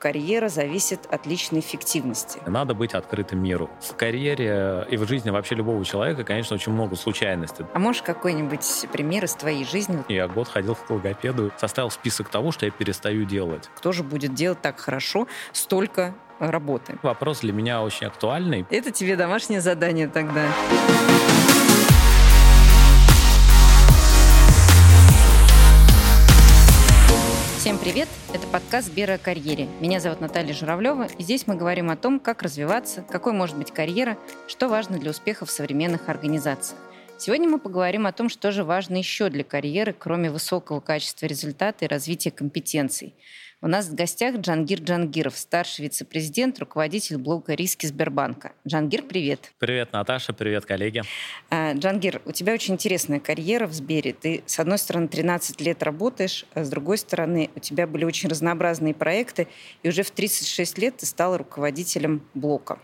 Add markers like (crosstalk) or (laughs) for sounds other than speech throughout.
Карьера зависит от личной эффективности. Надо быть открытым миру. В карьере и в жизни вообще любого человека, конечно, очень много случайностей. А можешь какой-нибудь пример из твоей жизни? Я год ходил к логопеду, составил список того, что я перестаю делать. Кто же будет делать так хорошо столько работы? Вопрос для меня очень актуальный. Это тебе домашнее задание тогда. Всем привет! Это подкаст «Сбера о карьере». Меня зовут Наталья Журавлева, и здесь мы говорим о том, как развиваться, какой может быть карьера, что важно для успеха в современных организациях. Сегодня мы поговорим о том, что же важно еще для карьеры, кроме высокого качества результата и развития компетенций – у нас в гостях Джангир Джангиров, старший вице-президент, руководитель блока «Риски Сбербанка». Джангир, привет. Привет, Наташа, привет, коллеги. А, Джангир, у тебя очень интересная карьера в Сбере. Ты, с одной стороны, 13 лет работаешь, а с другой стороны, у тебя были очень разнообразные проекты, и уже в 36 лет ты стала руководителем блока.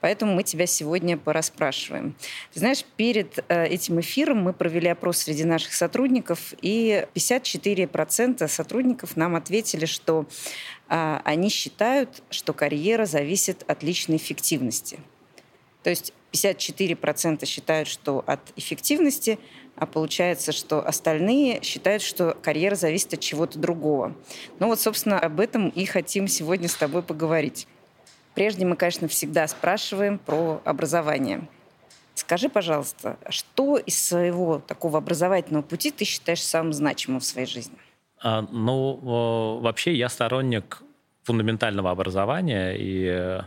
Поэтому мы тебя сегодня пораспрашиваем. Ты знаешь, перед э, этим эфиром мы провели опрос среди наших сотрудников, и 54% сотрудников нам ответили, что а, они считают, что карьера зависит от личной эффективности. То есть 54% считают, что от эффективности, а получается, что остальные считают, что карьера зависит от чего-то другого. Ну вот, собственно, об этом и хотим сегодня с тобой поговорить. Прежде мы, конечно, всегда спрашиваем про образование. Скажи, пожалуйста, что из своего такого образовательного пути ты считаешь самым значимым в своей жизни? А, ну, вообще я сторонник фундаментального образования, и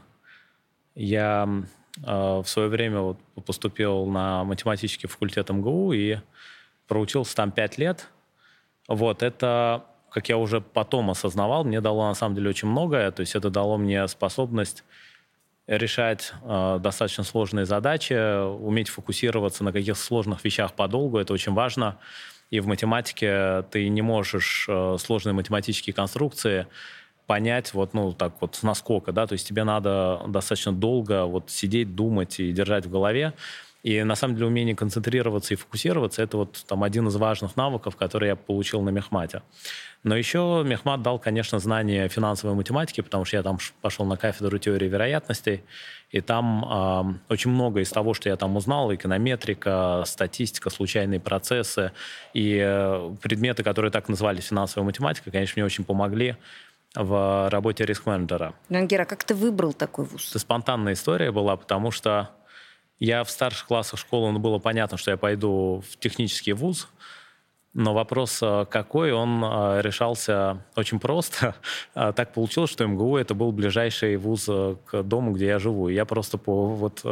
я а, в свое время поступил на математический факультет МГУ и проучился там пять лет. Вот, это, как я уже потом осознавал, мне дало на самом деле очень многое. То есть это дало мне способность решать э, достаточно сложные задачи, уметь фокусироваться на каких-то сложных вещах подолгу. Это очень важно. И в математике ты не можешь э, сложные математические конструкции понять вот, ну, так вот с наскока, да, то есть тебе надо достаточно долго вот сидеть, думать и держать в голове. И на самом деле умение концентрироваться и фокусироваться – это вот там один из важных навыков, которые я получил на Мехмате. Но еще Мехмат дал, конечно, знание финансовой математики, потому что я там пошел на кафедру теории вероятностей, и там э, очень много из того, что я там узнал, эконометрика, статистика, случайные процессы и э, предметы, которые так назывались финансовая математика, конечно, мне очень помогли в работе риск-менеджера. Рангера, как ты выбрал такой вуз? Это спонтанная история была, потому что я в старших классах школы, ну, было понятно, что я пойду в технический вуз, но вопрос э, какой, он э, решался очень просто. (laughs) А так получилось, что МГУ это был ближайший вуз э, к дому, где я живу. И я просто по вот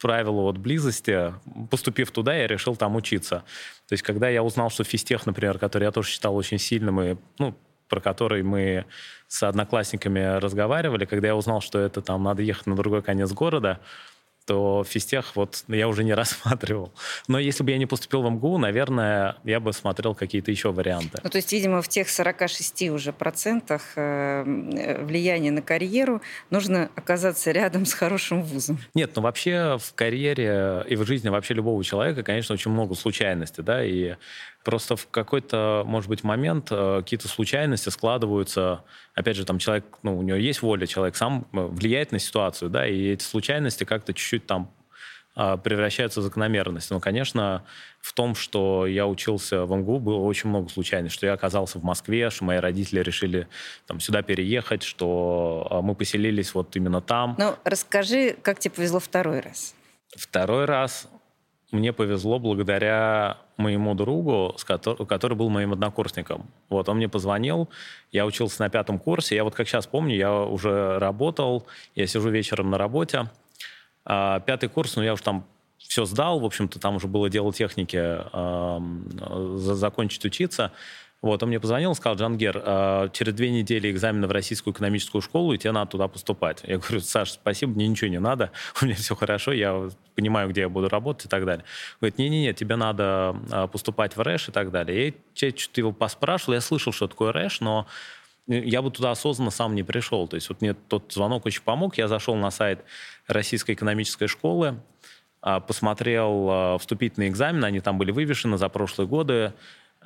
правилу вот близости, поступив туда, я решил там учиться. То есть, когда я узнал, что физтех, например, который я тоже считал очень сильным, и, ну, про который мы с одноклассниками разговаривали, когда я узнал, что это там надо ехать на другой конец города, то физтех вот я уже не (laughs) рассматривал. Но если бы я не поступил в МГУ, наверное, я бы смотрел какие-то еще варианты. Ну, то есть, видимо, в тех 46 уже процентах э, влияния на карьеру нужно оказаться рядом с хорошим вузом. Нет, ну вообще в карьере и в жизни вообще любого человека, конечно, очень много случайностей, да, и Просто в какой-то, может быть, момент э, какие-то случайности складываются. Опять же, там человек, ну, у него есть воля, человек сам э, влияет на ситуацию, да, и эти случайности как-то чуть-чуть там э, превращаются в закономерность. Но, конечно, в том, что я учился в МГУ, было очень много случайностей, что я оказался в Москве, что мои родители решили там, сюда переехать, что мы поселились вот именно там. Ну, расскажи, как тебе повезло второй раз? Второй раз мне повезло благодаря моему другу, который, который был моим однокурсником. Вот, он мне позвонил, я учился на пятом курсе, я вот как сейчас помню, я уже работал, я сижу вечером на работе. А, пятый курс, ну я уже там все сдал, в общем-то, там уже было дело техники, э, закончить учиться. Вот, он мне позвонил, сказал, Джангер, э, через две недели экзамены в Российскую экономическую школу, и тебе надо туда поступать. Я говорю, Саш, спасибо, мне ничего не надо, (laughs) у меня все хорошо, я понимаю, где я буду работать и так далее. Говорит, не-не-не, тебе надо э, поступать в РЭШ и так далее. Я что-то его поспрашивал, я слышал, что такое РЭШ, но я бы туда осознанно сам не пришел. То есть вот мне тот звонок очень помог. Я зашел на сайт Российской экономической школы, э, посмотрел вступительные экзамены, они там были вывешены за прошлые годы,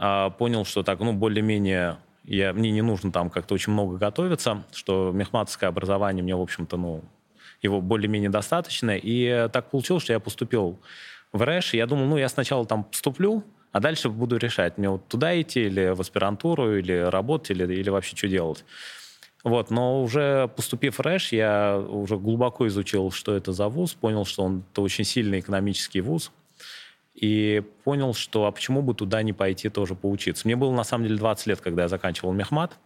а, понял, что так, ну, более-менее я, мне не нужно там как-то очень много готовиться, что мехматовское образование мне, в общем-то, ну, его более-менее достаточно. И так получилось, что я поступил в РЭШ. Я думал, ну, я сначала там поступлю, а дальше буду решать, мне вот туда идти или в аспирантуру, или работать, или, или вообще что делать. Вот, но уже поступив в РЭШ, я уже глубоко изучил, что это за вуз, понял, что он это очень сильный экономический вуз, и понял, что а почему бы туда не пойти тоже поучиться. Мне было на самом деле 20 лет, когда я заканчивал мехмат,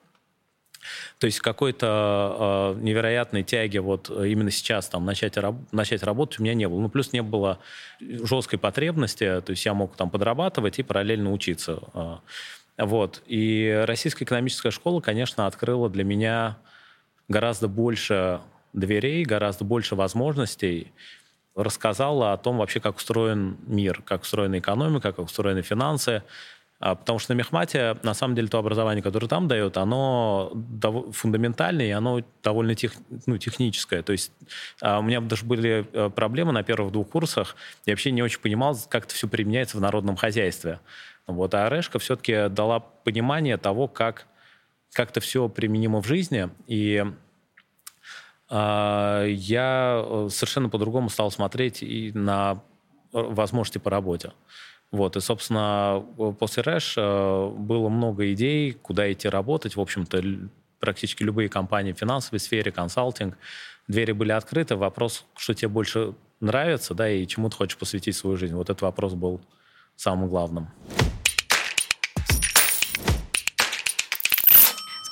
то есть какой-то э, невероятной тяги вот именно сейчас там начать, раб- начать работать у меня не было. Ну, плюс не было жесткой потребности, то есть я мог там подрабатывать и параллельно учиться. Э, вот. И Российская экономическая школа, конечно, открыла для меня гораздо больше дверей, гораздо больше возможностей, рассказала о том вообще, как устроен мир, как устроена экономика, как устроены финансы, а, потому что на мехмате, на самом деле, то образование, которое там дают, оно фундаментальное, и оно довольно тех, ну, техническое. То есть а, у меня даже были э, проблемы на первых двух курсах. Я вообще не очень понимал, как это все применяется в народном хозяйстве. Вот, а Орешка все-таки дала понимание того, как, как это все применимо в жизни. И я э, совершенно по-другому стал смотреть и на э, возможности по работе. Вот, и, собственно, после Рэш э, было много идей, куда идти работать. В общем-то, практически любые компании в финансовой сфере, консалтинг, двери были открыты. Вопрос, что тебе больше нравится, да, и чему ты хочешь посвятить свою жизнь. Вот этот вопрос был самым главным.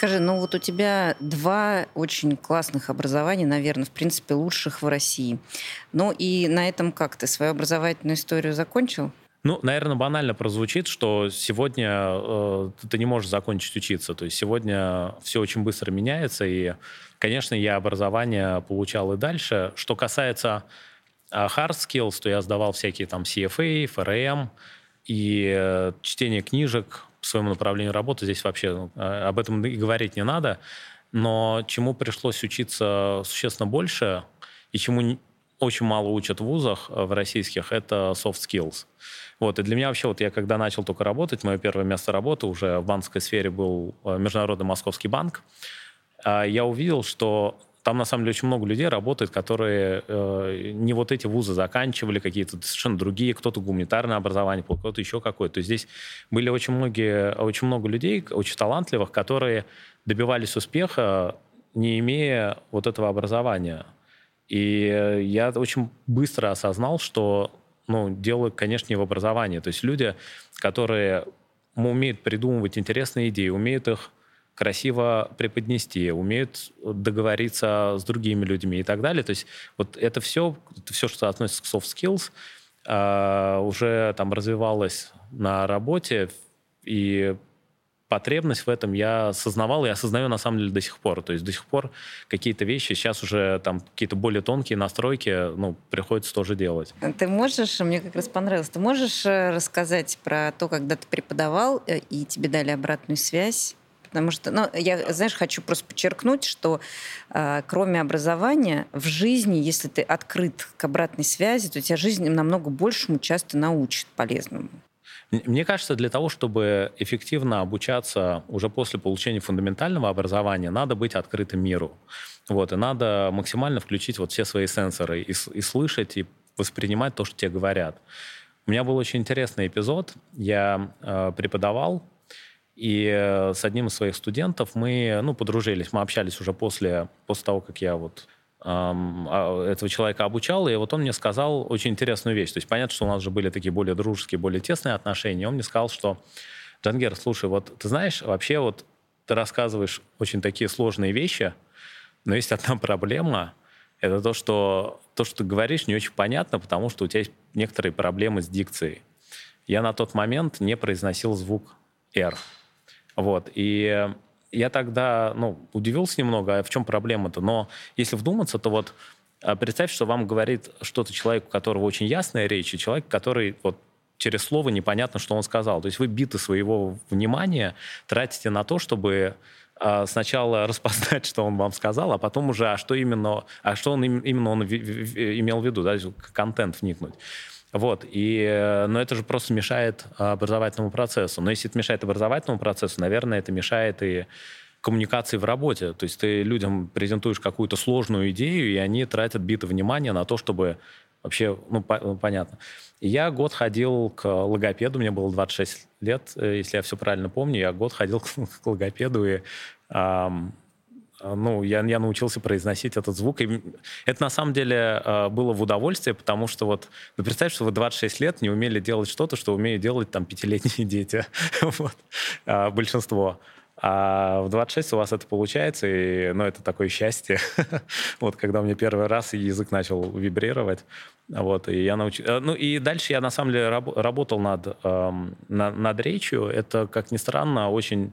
Скажи, ну вот у тебя два очень классных образования, наверное, в принципе, лучших в России. Ну и на этом как ты свою образовательную историю закончил? Ну, наверное, банально прозвучит, что сегодня э, ты не можешь закончить учиться. То есть сегодня все очень быстро меняется, и, конечно, я образование получал и дальше. Что касается э, hard skills, то я сдавал всякие там CFA, FRM, и э, чтение книжек своему направлению работы здесь вообще ну, э, об этом и говорить не надо. Но чему пришлось учиться существенно больше, и чему очень мало учат в вузах э, в российских, это soft skills. Вот, и для меня вообще, вот я когда начал только работать, мое первое место работы уже в банковской сфере был э, Международный Московский банк, а я увидел, что там на самом деле очень много людей работает, которые э, не вот эти вузы заканчивали, какие-то совершенно другие, кто-то гуманитарное образование, кто-то еще какое-то. То есть здесь были очень, многие, очень много людей, очень талантливых, которые добивались успеха, не имея вот этого образования. И я очень быстро осознал, что ну, дело, конечно, не в образовании. То есть люди, которые умеют придумывать интересные идеи, умеют их красиво преподнести, умеют договориться с другими людьми и так далее. То есть вот это все, это все, что относится к soft skills, а, уже там развивалось на работе, и потребность в этом я осознавал и осознаю на самом деле до сих пор. То есть до сих пор какие-то вещи, сейчас уже там какие-то более тонкие настройки, ну, приходится тоже делать. Ты можешь, мне как раз понравилось, ты можешь э, рассказать про то, когда ты преподавал, э, и тебе дали обратную связь? Потому что, ну, я, знаешь, хочу просто подчеркнуть, что э, кроме образования в жизни, если ты открыт к обратной связи, то тебя жизнь намного большему часто научит полезному. Мне кажется, для того, чтобы эффективно обучаться уже после получения фундаментального образования, надо быть открытым миру. Вот, и надо максимально включить вот все свои сенсоры и, и слышать, и воспринимать то, что тебе говорят. У меня был очень интересный эпизод. Я э, преподавал, и э, с одним из своих студентов мы ну, подружились. Мы общались уже после, после того, как я вот а, этого человека обучал, и вот он мне сказал очень интересную вещь. То есть понятно, что у нас же были такие более дружеские, более тесные отношения. Он мне сказал, что Джангер, слушай, вот ты знаешь, вообще вот ты рассказываешь очень такие сложные вещи, но есть одна (laughs) проблема. Это то, что то, что ты говоришь, не очень понятно, потому что у тебя есть некоторые проблемы с дикцией. Я на тот момент не произносил звук «р». Вот. И я тогда ну, удивился немного, а в чем проблема-то? Но если вдуматься, то вот а, представь, что вам говорит что-то человек, у которого очень ясная речь, и человек, который вот через слово непонятно, что он сказал. То есть вы биты своего внимания тратите на то, чтобы а, сначала (laughs) распознать, что он вам сказал, а потом уже, а что именно, а что он именно он имел в виду, да, контент вникнуть. Вот, и, но это же просто мешает образовательному процессу. Но если это мешает образовательному процессу, наверное, это мешает и коммуникации в работе. То есть ты людям презентуешь какую-то сложную идею, и они тратят битое внимание на то, чтобы вообще, ну, по, ну, понятно. Я год ходил к логопеду, мне было 26 лет, э, если я все правильно помню, я год ходил к, (laughs) к логопеду, и эм, ну, я, я научился произносить этот звук. И это на самом деле э, было в удовольствие, потому что вот, ну, представь, что вы 26 лет не умели делать что-то, что умеют делать там пятилетние (laughs) дети, вот, э, большинство. А в 26 у вас это получается, и, ну, это такое счастье. (laughs) вот, когда у меня первый раз язык начал вибрировать, вот, и я. Э, ну, и дальше я, на самом деле, раб- работал над, эм, над, над речью. Это, как ни странно, очень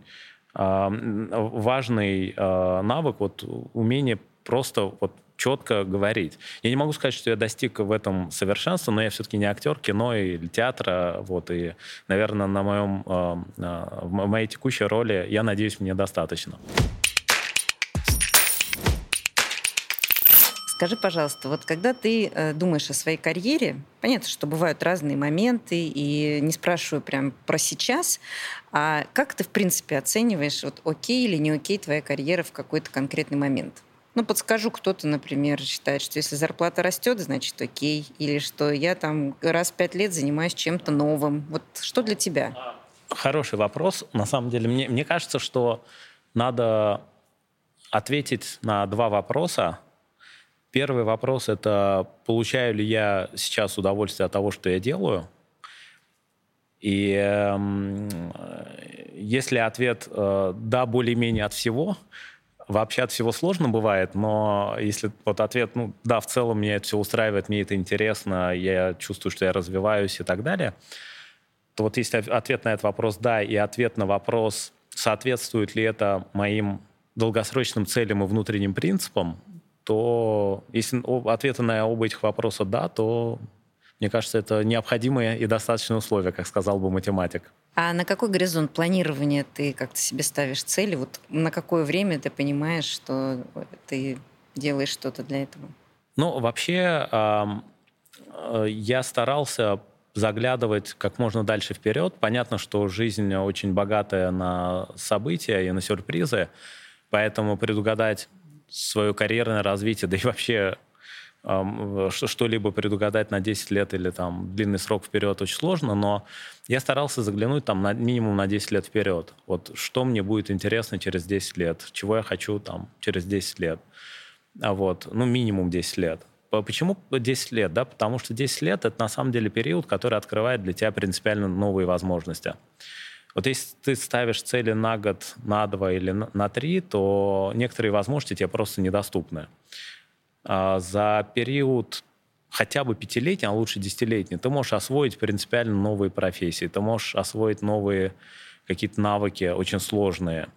важный э, навык, вот, умение просто вот четко говорить. Я не могу сказать, что я достиг в этом совершенства, но я все-таки не актер кино или театра, вот, и, наверное, на моем, э, в моей текущей роли, я надеюсь, мне достаточно. Скажи, пожалуйста, вот когда ты э, думаешь о своей карьере, понятно, что бывают разные моменты, и не спрашиваю прям про сейчас, а как ты, в принципе, оцениваешь, вот окей или не окей твоя карьера в какой-то конкретный момент? Ну, подскажу, кто-то, например, считает, что если зарплата растет, значит окей. Или что я там раз в пять лет занимаюсь чем-то новым. Вот что для тебя? Хороший вопрос. На самом деле, мне, мне кажется, что надо ответить на два вопроса. Первый вопрос – это получаю ли я сейчас удовольствие от того, что я делаю? И э, если ответ э, «да, более-менее от всего», Вообще от всего сложно бывает, но если вот ответ, ну да, в целом меня это все устраивает, мне это интересно, я чувствую, что я развиваюсь и так далее, то вот если ответ на этот вопрос «да», и ответ на вопрос, соответствует ли это моим долгосрочным целям и внутренним принципам, то если ответы на оба этих вопроса «да», то, мне кажется, это необходимые и достаточные условия, как сказал бы математик. А на какой горизонт планирования ты как-то себе ставишь цели? Вот на какое время ты понимаешь, что ты делаешь что-то для этого? Ну, вообще, э, я старался заглядывать как можно дальше вперед. Понятно, что жизнь очень богатая на события и на сюрпризы, поэтому предугадать свое карьерное развитие, да и вообще что-либо предугадать на 10 лет или там длинный срок вперед очень сложно, но я старался заглянуть там на, минимум на 10 лет вперед. Вот что мне будет интересно через 10 лет, чего я хочу там через 10 лет. А вот, ну, минимум 10 лет. Почему 10 лет? Да? Потому что 10 лет — это на самом деле период, который открывает для тебя принципиально новые возможности. Вот если ты ставишь цели на год, на два или на три, то некоторые возможности тебе просто недоступны. А, за период хотя бы пятилетний, а лучше десятилетний, ты можешь освоить принципиально новые профессии, ты можешь освоить новые какие-то навыки очень сложные.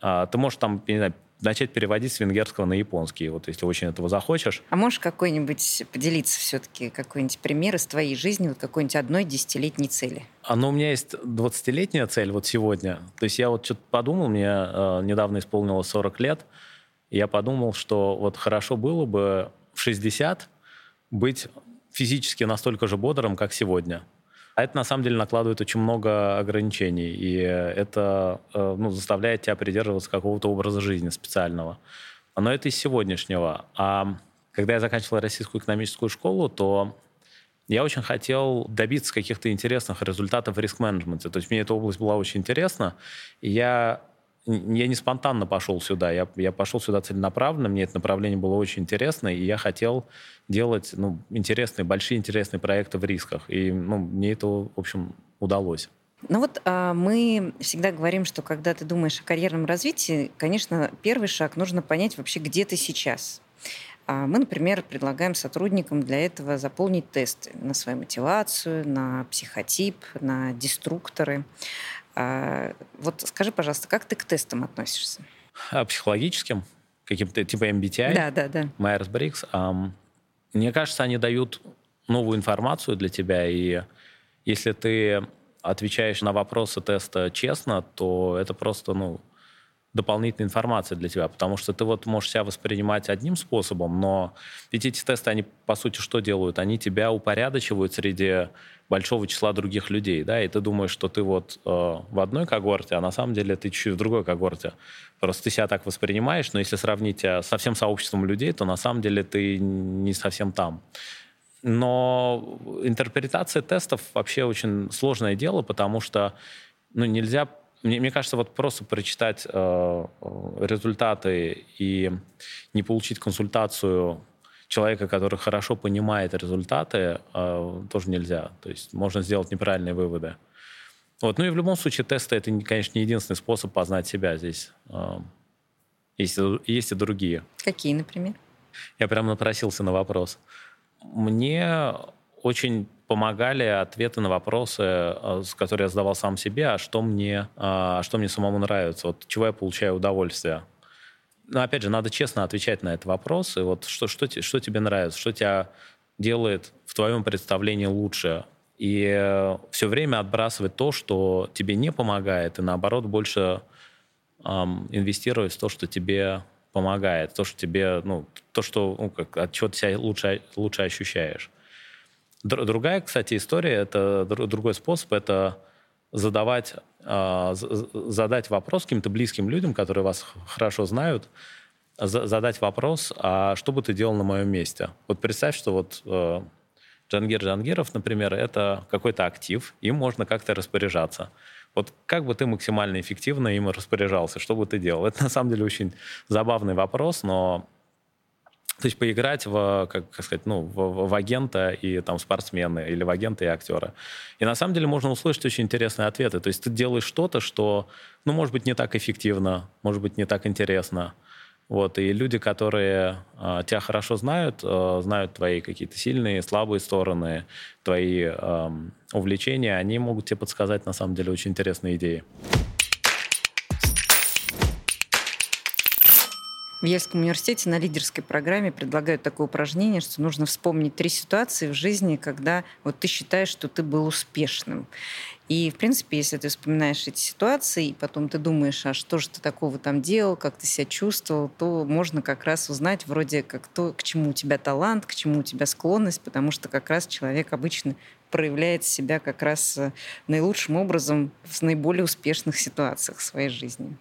А, ты можешь там, не знаю, начать переводить с венгерского на японский, вот если очень этого захочешь. А можешь какой-нибудь поделиться все-таки, какой-нибудь пример из твоей жизни, вот какой-нибудь одной десятилетней цели? А, ну, у меня есть двадцатилетняя цель вот сегодня. То есть я вот что-то подумал, мне э, недавно исполнилось 40 лет, я подумал, что вот хорошо было бы в 60 быть физически настолько же бодрым, как сегодня. А это на самом деле накладывает очень много ограничений, и это э, ну, заставляет тебя придерживаться какого-то образа жизни специального. Но это из сегодняшнего. А когда я заканчивал российскую экономическую школу, то я очень хотел добиться каких-то интересных результатов в риск-менеджменте. То есть мне эта область была очень интересна, и я я не спонтанно пошел сюда, я, я пошел сюда целенаправленно, мне это направление было очень интересно, и я хотел делать ну, интересные, большие интересные проекты в рисках. И ну, мне это, в общем, удалось. Ну вот а, мы всегда говорим, что когда ты думаешь о карьерном развитии, конечно, первый шаг нужно понять вообще, где ты сейчас. А мы, например, предлагаем сотрудникам для этого заполнить тесты на свою мотивацию, на психотип, на деструкторы. А, вот скажи, пожалуйста, как ты к тестам относишься? А психологическим? Каким-то типа MBTI? Да, да, да. Майерс-Брикс. Um, мне кажется, они дают новую информацию для тебя, и если ты отвечаешь на вопросы теста честно, то это просто, ну, дополнительной информации для тебя, потому что ты вот можешь себя воспринимать одним способом, но ведь эти тесты, они по сути что делают? Они тебя упорядочивают среди большого числа других людей, да, и ты думаешь, что ты вот э, в одной когорте, а на самом деле ты чуть-чуть в другой когорте. Просто ты себя так воспринимаешь, но если сравнить тебя со всем сообществом людей, то на самом деле ты не совсем там. Но интерпретация тестов вообще очень сложное дело, потому что ну, нельзя мне, мне кажется, вот просто прочитать э, результаты и не получить консультацию человека, который хорошо понимает результаты, э, тоже нельзя. То есть можно сделать неправильные выводы. Вот. Ну и в любом случае тесты это, конечно, не единственный способ познать себя здесь. Э, есть, есть и другие. Какие, например? Я прям напросился на вопрос. Мне очень помогали ответы на вопросы, э, которые я задавал сам себе, а что мне, а что мне самому нравится, вот чего я получаю удовольствие. Но опять же, надо честно отвечать на этот вопрос. И вот что, что, что тебе нравится, что тебя делает в твоем представлении лучше. И э, все время отбрасывать то, что тебе не помогает, и наоборот больше эм, инвестировать в то, что тебе помогает, то, что тебе, ну, то, что, ну, как, от чего ты себя лучше, лучше ощущаешь. Другая, кстати, история, это другой способ, это задавать, а, задать вопрос каким-то близким людям, которые вас хорошо знают, задать вопрос, а что бы ты делал на моем месте? Вот представь, что вот э, Джангир Джангиров, например, это какой-то актив, им можно как-то распоряжаться. Вот как бы ты максимально эффективно им распоряжался, что бы ты делал? Это на самом деле очень забавный вопрос, но то есть поиграть в, как, сказать, ну, в, в агента и там спортсмена или в агента и актера. И на самом деле можно услышать очень интересные ответы. То есть ты делаешь что-то, что, ну, может быть, не так эффективно, может быть, не так интересно. Вот, и люди, которые э, тебя хорошо знают, э, знают твои какие-то сильные, слабые стороны, твои э, увлечения, они могут тебе подсказать, на самом деле, очень интересные идеи. В Ельском университете на лидерской программе предлагают такое упражнение, что нужно вспомнить три ситуации в жизни, когда вот ты считаешь, что ты был успешным. И, в принципе, если ты вспоминаешь эти ситуации, и потом ты думаешь, а что же ты такого там делал, как ты себя чувствовал, то можно как раз узнать вроде как то, к чему у тебя талант, к чему у тебя склонность, потому что как раз человек обычно проявляет себя как раз э, наилучшим образом в наиболее успешных ситуациях своей жизни.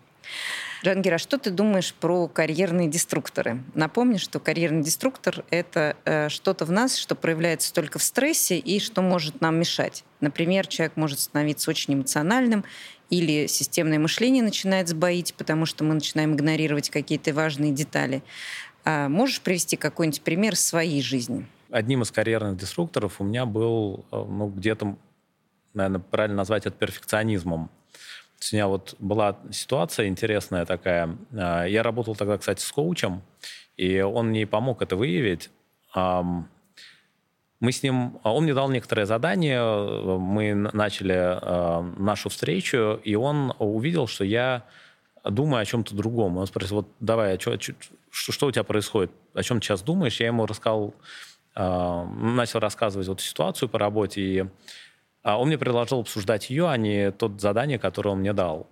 Джангир, а что ты думаешь про карьерные деструкторы? Напомни, что карьерный деструктор — это э, что-то в нас, что проявляется только в стрессе и что может нам мешать. Например, человек может становиться очень эмоциональным или системное мышление начинает сбоить, потому что мы начинаем игнорировать какие-то важные детали. А можешь привести какой-нибудь пример своей жизни? Одним из карьерных деструкторов у меня был э, ну, где-то, наверное, правильно назвать это перфекционизмом у меня вот была ситуация интересная такая. А, я работал тогда, кстати, с коучем, и он мне помог это выявить. Мы с ним, а, он мне дал некоторое задание, мы начали а, нашу встречу, и он увидел, что я думаю о чем-то другом. Он спросил, вот давай, а что, что, что у тебя происходит, о чем ты сейчас думаешь? Я ему рассказал, начал рассказывать вот ситуацию по работе, и а он мне предложил обсуждать ее, а не тот задание, которое он мне дал.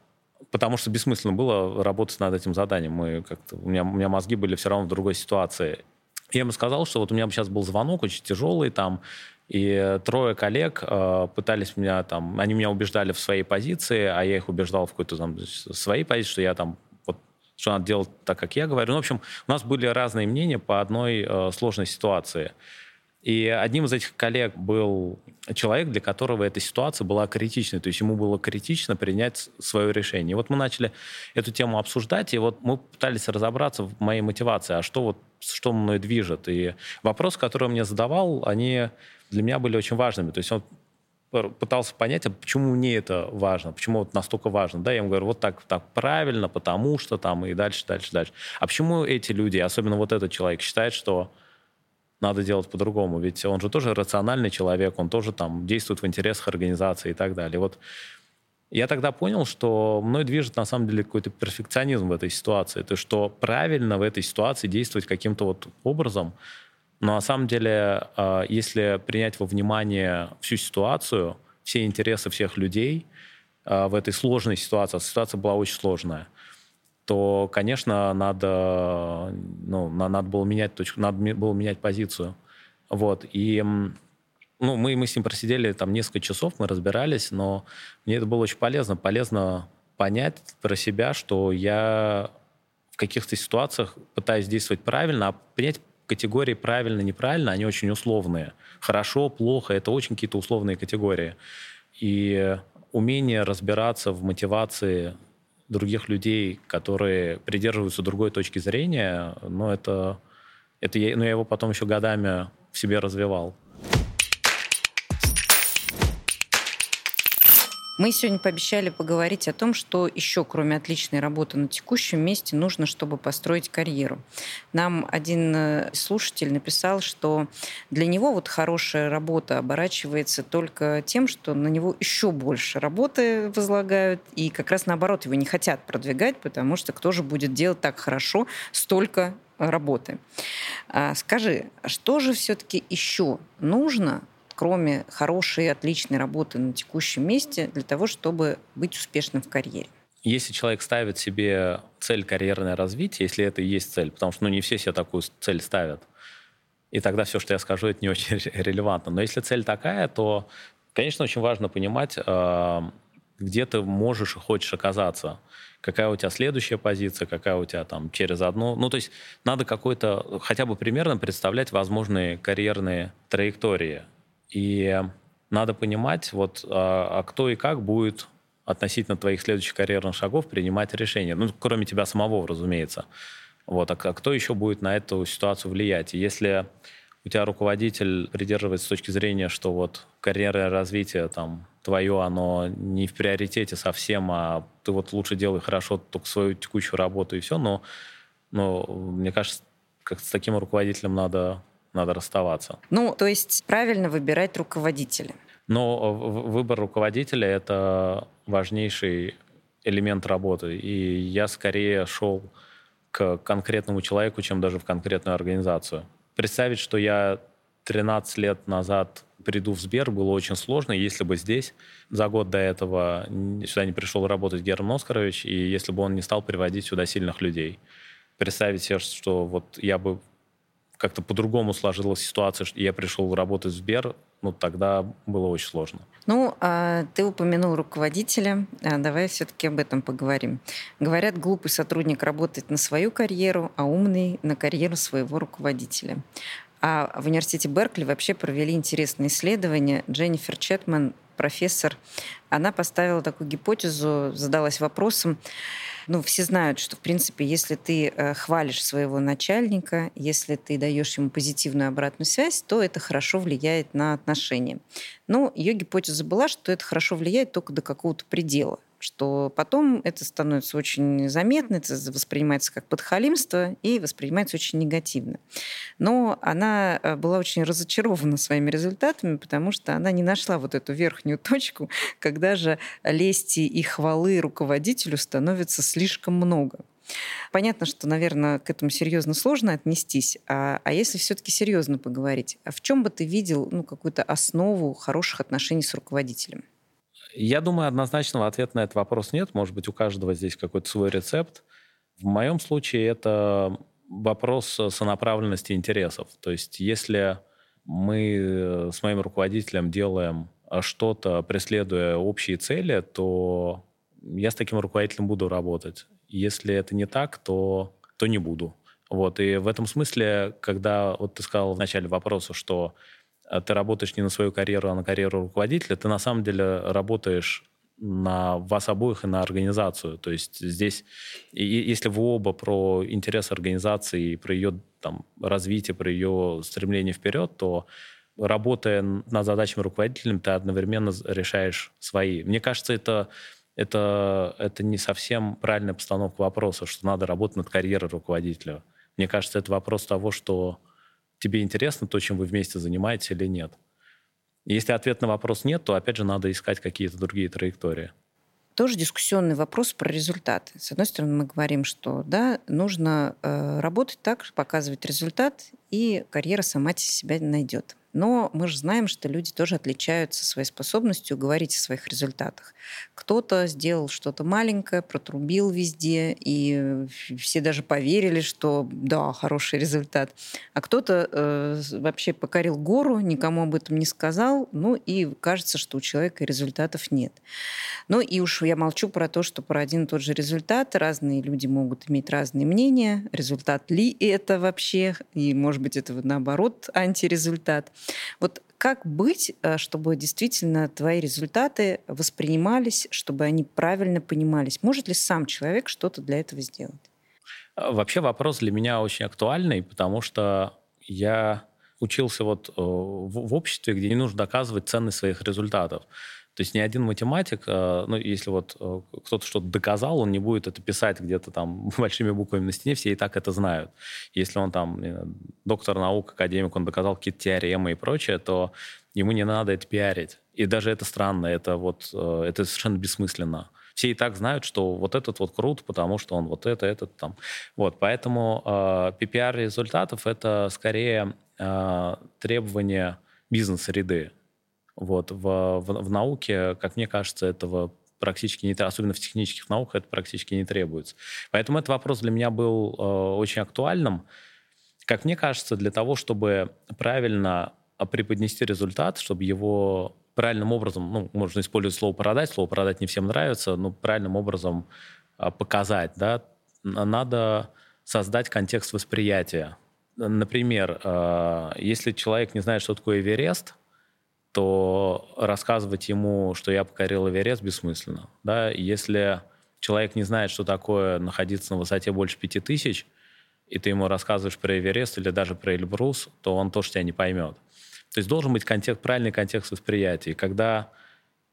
Потому что бессмысленно было работать над этим заданием. Мы как-то, у, меня, у меня мозги были все равно в другой ситуации. Я ему сказал, что вот у меня сейчас был звонок очень тяжелый, там, и трое коллег э, пытались меня там, они меня убеждали в своей позиции, а я их убеждал в какой-то там своей позиции, что я там вот, что надо делать так, как я говорю. Ну, в общем, у нас были разные мнения по одной э, сложной ситуации. И одним из этих коллег был человек, для которого эта ситуация была критичной. То есть ему было критично принять свое решение. И вот мы начали эту тему обсуждать, и вот мы пытались разобраться в моей мотивации, а что вот что мной движет. И вопросы, которые он мне задавал, они для меня были очень важными. То есть он пытался понять, а почему мне это важно, почему вот настолько важно. Да, я ему говорю, вот так, так правильно, потому что там и дальше, дальше, дальше. А почему эти люди, особенно вот этот человек, считает, что надо делать по-другому. Ведь он же тоже рациональный человек, он тоже там действует в интересах организации и так далее. Вот я тогда понял, что мной движет на самом деле какой-то перфекционизм в этой ситуации. То, что правильно в этой ситуации действовать каким-то вот образом. Но на самом деле, а, если принять во внимание всю ситуацию, все интересы всех людей а, в этой сложной ситуации, а ситуация была очень сложная – то, конечно, надо, ну, надо было менять точку, надо было менять позицию. Вот. И ну, мы, мы с ним просидели там несколько часов, мы разбирались, но мне это было очень полезно. Полезно понять про себя, что я в каких-то ситуациях пытаюсь действовать правильно, а принять категории правильно, неправильно, они очень условные. Хорошо, плохо, это очень какие-то условные категории. И умение разбираться в мотивации других людей, которые придерживаются другой точки зрения, ну, это, это я, ну, я его потом еще годами в себе развивал. Мы сегодня пообещали поговорить о том, что еще, кроме отличной работы на текущем месте, нужно, чтобы построить карьеру. Нам один э, слушатель написал, что для него вот хорошая работа оборачивается только тем, что на него еще больше работы возлагают, и как раз наоборот его не хотят продвигать, потому что кто же будет делать так хорошо столько работы. А скажи, что же все-таки еще нужно кроме хорошей, отличной работы на текущем месте, для того, чтобы быть успешным в карьере? Если человек ставит себе цель карьерное развитие, если это и есть цель, потому что ну, не все себе такую цель ставят, и тогда все, что я скажу, это не очень релевантно. Но если цель такая, то, конечно, очень важно понимать, а, где ты можешь и хочешь оказаться. Какая у тебя следующая позиция, какая у тебя там через одну. Ну, то есть надо какой-то, хотя бы примерно представлять возможные карьерные траектории. И надо понимать, вот, а, а кто и как будет относительно твоих следующих карьерных шагов принимать решения. Ну, кроме тебя самого, разумеется. Вот, а, а кто еще будет на эту ситуацию влиять? И если у тебя руководитель придерживается с точки зрения, что вот карьерное развитие там твое, оно не в приоритете совсем, а ты вот лучше делай хорошо только свою текущую работу и все, но, но мне кажется, как с таким руководителем надо надо расставаться. Ну, то есть правильно выбирать руководителя. Но выбор руководителя — это важнейший элемент работы. И я скорее шел к конкретному человеку, чем даже в конкретную организацию. Представить, что я 13 лет назад приду в Сбер, было очень сложно. Если бы здесь за год до этого сюда не пришел работать Герман Оскарович, и если бы он не стал приводить сюда сильных людей. Представить себе, что вот я бы как-то по-другому сложилась ситуация, что я пришел работать в Сбер, ну, тогда было очень сложно. Ну, а ты упомянул руководителя. А, давай все-таки об этом поговорим. Говорят, глупый сотрудник работает на свою карьеру, а умный на карьеру своего руководителя. А в университете Беркли вообще провели интересное исследование. Дженнифер Четман, профессор, она поставила такую гипотезу, задалась вопросом, ну, все знают, что, в принципе, если ты э, хвалишь своего начальника, если ты даешь ему позитивную обратную связь, то это хорошо влияет на отношения. Но ее гипотеза была, что это хорошо влияет только до какого-то предела что потом это становится очень заметно, это воспринимается как подхалимство и воспринимается очень негативно. Но она э, была очень разочарована своими результатами, потому что она не нашла вот эту верхнюю точку, когда же лести и хвалы руководителю становится слишком много. Понятно, что, наверное, к этому серьезно сложно отнестись. А, а если все-таки серьезно поговорить, а в чем бы ты видел ну, какую-то основу хороших отношений с руководителем? Я думаю, однозначного ответа на этот вопрос нет. Может быть, у каждого здесь какой-то свой рецепт. В моем случае это вопрос сонаправленности интересов. То есть если мы с моим руководителем делаем что-то, преследуя общие цели, то я с таким руководителем буду работать. Если это не так, то, то не буду. Вот. И в этом смысле, когда вот ты сказал в начале вопроса, что ты работаешь не на свою карьеру, а на карьеру руководителя, ты на самом деле работаешь на вас обоих и на организацию. То есть здесь, и, если вы оба про интерес организации, про ее там, развитие, про ее стремление вперед, то работая над задачами руководителем, ты одновременно решаешь свои. Мне кажется, это, это, это не совсем правильная постановка вопроса, что надо работать над карьерой руководителя. Мне кажется, это вопрос того, что тебе интересно то, чем вы вместе занимаетесь или нет. Если ответ на вопрос нет, то опять же надо искать какие-то другие траектории. Тоже дискуссионный вопрос про результаты. С одной стороны, мы говорим, что да, нужно э, работать так, показывать результат, и карьера сама себя найдет. Но мы же знаем, что люди тоже отличаются своей способностью говорить о своих результатах. Кто-то сделал что-то маленькое, протрубил везде, и все даже поверили, что да, хороший результат. А кто-то э, вообще покорил гору, никому об этом не сказал, ну и кажется, что у человека результатов нет. Ну и уж я молчу про то, что про один и тот же результат разные люди могут иметь разные мнения. Результат ли это вообще? И, может быть, это наоборот антирезультат. Вот как быть, э, чтобы действительно твои результаты воспринимались, чтобы они правильно понимались? Может ли сам человек что-то для этого сделать? А, вообще вопрос для меня очень актуальный, потому что я учился вот э, в обществе, где не нужно доказывать ценность своих результатов. То есть ни один математик, э, ну, если вот э, кто-то что-то доказал, он не будет это писать где-то там (laughs) большими буквами на стене, все и так это знают. Если он там доктор наук, академик, он доказал какие-то теоремы и прочее, то ему не надо это пиарить. И даже это странно, это вот, э, это совершенно бессмысленно. Все и так знают, что вот этот вот крут, потому что он вот это, этот там. Вот, поэтому э, PPR результатов это скорее э, требование бизнес-среды. Вот. В, в, в науке, как мне кажется, этого практически не особенно в технических науках это практически не требуется. Поэтому этот вопрос для меня был э, очень актуальным. Как мне кажется, для того, чтобы правильно преподнести результат, чтобы его правильным образом, ну, можно использовать слово «продать», слово «продать» не всем нравится, но правильным образом э, показать, да, надо создать контекст восприятия. Например, э, если человек не знает, что такое Эверест, то рассказывать ему, что я покорил Эверест, бессмысленно. Да? Если человек не знает, что такое находиться на высоте больше пяти тысяч, и ты ему рассказываешь про Эверест или даже про Эльбрус, то он тоже тебя не поймет. То есть должен быть контекст, правильный контекст восприятия. когда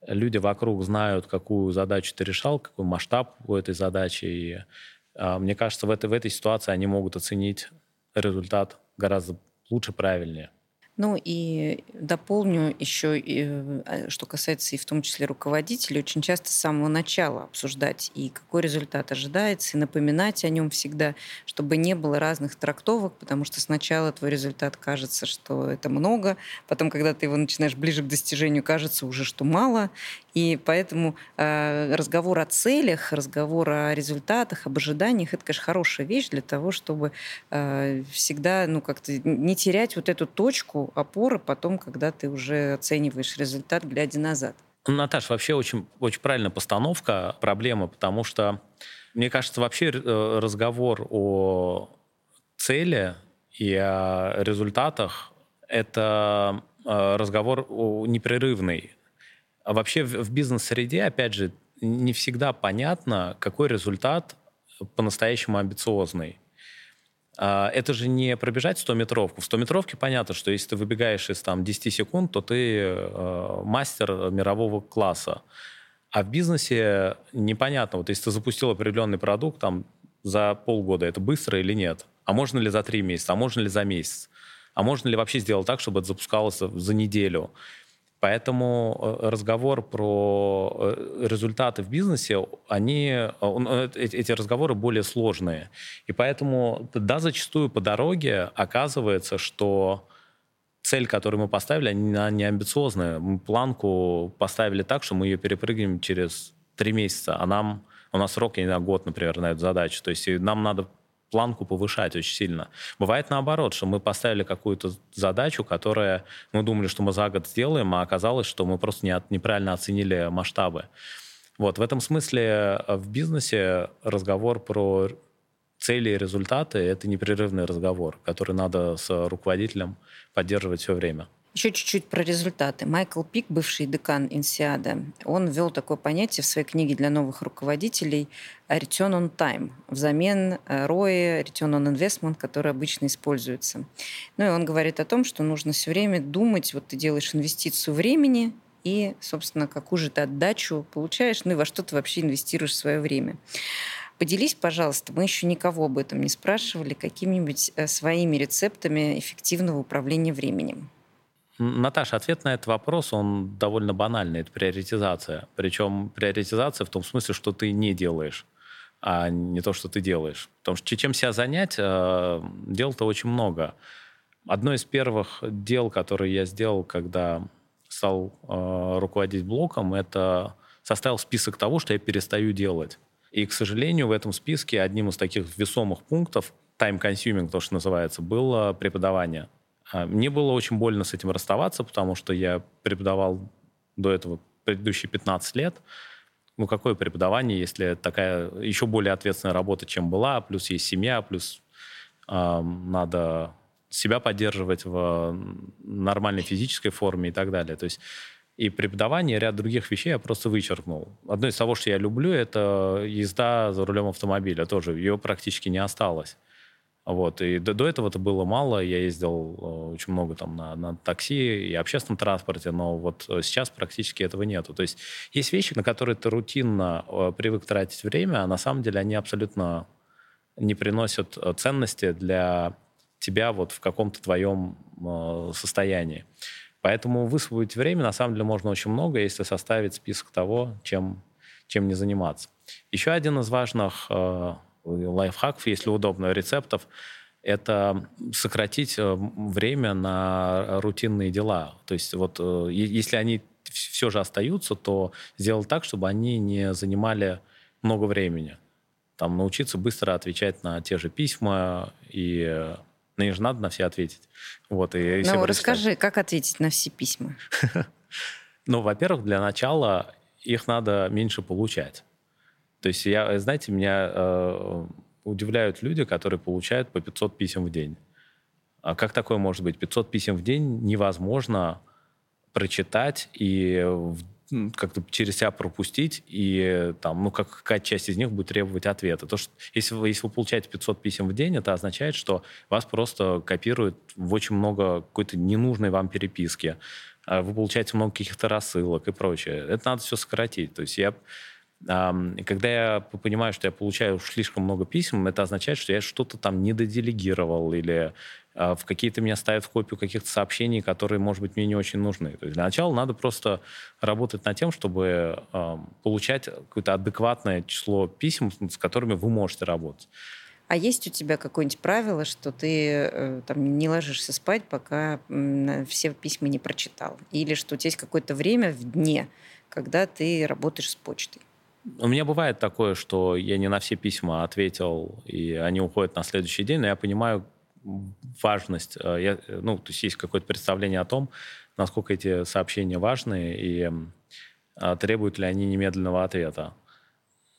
люди вокруг знают, какую задачу ты решал, какой масштаб у этой задачи, и э, мне кажется, в этой, в этой ситуации они могут оценить результат гораздо лучше, правильнее. Ну и дополню еще, э, что касается и в том числе руководителей, очень часто с самого начала обсуждать и какой результат ожидается, и напоминать о нем всегда, чтобы не было разных трактовок, потому что сначала твой результат кажется, что это много, потом, когда ты его начинаешь ближе к достижению, кажется уже, что мало, и поэтому э, разговор о целях, разговор о результатах, об ожиданиях, это, конечно, хорошая вещь для того, чтобы э, всегда, ну, как-то не терять вот эту точку, опоры потом, когда ты уже оцениваешь результат, глядя назад. Ну, Наташ, вообще очень, очень правильная постановка проблемы, потому что, мне кажется, вообще э, разговор о цели и о результатах — это э, разговор непрерывный. А вообще в бизнес-среде, опять же, не всегда понятно, какой результат по-настоящему амбициозный. А, это же не пробежать 100-метровку. В 100-метровке понятно, что если ты выбегаешь из там, 10 секунд, то ты э, мастер мирового класса. А в бизнесе непонятно, вот если ты запустил определенный продукт там, за полгода, это быстро или нет? А можно ли за три месяца? А можно ли за месяц? А можно ли вообще сделать так, чтобы это запускалось за неделю? Поэтому э, разговор про э, результаты в бизнесе, они, э, эти разговоры более сложные. И поэтому, да, зачастую по дороге оказывается, что цель, которую мы поставили, она не амбициозная. Мы планку поставили так, что мы ее перепрыгнем через три месяца, а нам у нас срок, я не знаю, год, например, на эту задачу. То есть нам надо планку повышать очень сильно. Бывает наоборот, что мы поставили какую-то задачу, которая мы думали, что мы за год сделаем, а оказалось, что мы просто не от, неправильно оценили масштабы. Вот в этом смысле э, в бизнесе разговор про цели и результаты — это непрерывный разговор, который надо с руководителем поддерживать все время. Еще чуть-чуть про результаты. Майкл Пик, бывший декан Инсиада, он ввел такое понятие в своей книге для новых руководителей return on time взамен ROI, return on investment, который обычно используется. Ну и он говорит о том, что нужно все время думать, вот ты делаешь инвестицию времени, и, собственно, какую же ты отдачу получаешь, ну и во что ты вообще инвестируешь свое время. Поделись, пожалуйста, мы еще никого об этом не спрашивали, какими-нибудь э, своими рецептами эффективного управления временем. Наташа, ответ на этот вопрос, он довольно банальный. Это приоритизация. Причем приоритизация в том смысле, что ты не делаешь, а не то, что ты делаешь. Потому что чем себя занять, э, дел-то очень много. Одно из первых дел, которые я сделал, когда стал э, руководить блоком, это составил список того, что я перестаю делать. И, к сожалению, в этом списке одним из таких весомых пунктов, time-consuming, то, что называется, было преподавание. А, мне было очень больно с этим расставаться, потому что я преподавал до этого предыдущие 15 лет. Ну, какое преподавание, если такая еще более ответственная работа, чем была, плюс есть семья, плюс э, надо себя поддерживать в нормальной физической форме и так далее. То есть и преподавание, и ряд других вещей я просто вычеркнул. Одно из того, что я люблю, это езда за рулем автомобиля. Тоже ее практически не осталось. Вот. И до, до этого это было мало. Я ездил э, очень много там на, на такси и общественном транспорте, но вот э, сейчас практически этого нету. То есть есть вещи, на которые ты рутинно э, привык тратить время, а на самом деле они абсолютно не приносят ценности для тебя вот в каком-то твоем состоянии. Поэтому высвободить время на самом деле можно очень много, если составить список того, чем, чем не заниматься. Еще один из важных лайфхаков, если удобно, рецептов, это сократить э, время на рутинные дела. То есть вот э, если они все же остаются, то сделать так, чтобы они не занимали много времени. Там научиться быстро отвечать на те же письма, и на них же надо на все ответить. Вот, и ну, расскажи, как ответить на все письма? (laughs) Ну, во-первых, для начала их надо меньше получать. То есть, я, знаете, меня э, удивляют люди, которые получают по 500 писем в день. А как такое может быть? 500 писем в день невозможно прочитать и как-то через себя пропустить, и там, ну, как, какая часть из них будет требовать ответа. То, что если вы, если вы получаете 500 писем в день, это означает, что вас просто копируют в очень много какой-то ненужной вам переписки. А вы получаете много каких-то рассылок и прочее. Это надо все сократить. То есть я и когда я понимаю, что я получаю слишком много писем, это означает, что я что-то там не доделегировал или а, в какие-то меня ставят в копию каких-то сообщений, которые, может быть, мне не очень нужны. То есть для начала надо просто работать над тем, чтобы получать какое-то адекватное число писем, с которыми вы можете работать. А есть у тебя какое-нибудь правило, что ты э, там, не ложишься спать, пока все письма не прочитал? Или что у тебя есть какое-то время в дне, когда ты работаешь с почтой? У меня бывает такое, что я не на все письма ответил, и они уходят на следующий день, но я понимаю важность. Э, я, ну, то есть есть какое-то представление о том, насколько эти сообщения важны и э, требуют ли они немедленного ответа.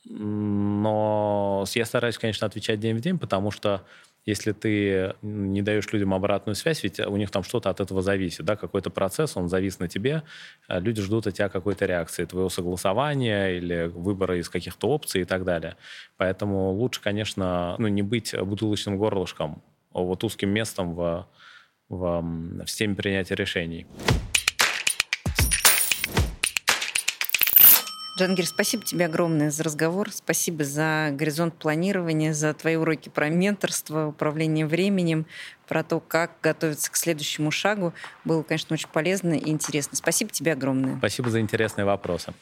Но я стараюсь, конечно, отвечать день в день, потому что если ты не даешь людям обратную связь, ведь у них там что-то от этого зависит, да, какой-то процесс, он завис на тебе, а люди ждут от тебя какой-то реакции, твоего согласования или выбора из каких-то опций и так далее. Поэтому лучше, конечно, ну, не быть бутылочным горлышком, а вот узким местом в, в, в системе принятия решений. Джангир, спасибо тебе огромное за разговор. Спасибо за горизонт планирования, за твои уроки про менторство, управление временем, про то, как готовиться к следующему шагу. Было, конечно, очень полезно и интересно. Спасибо тебе огромное. Спасибо за интересные вопросы.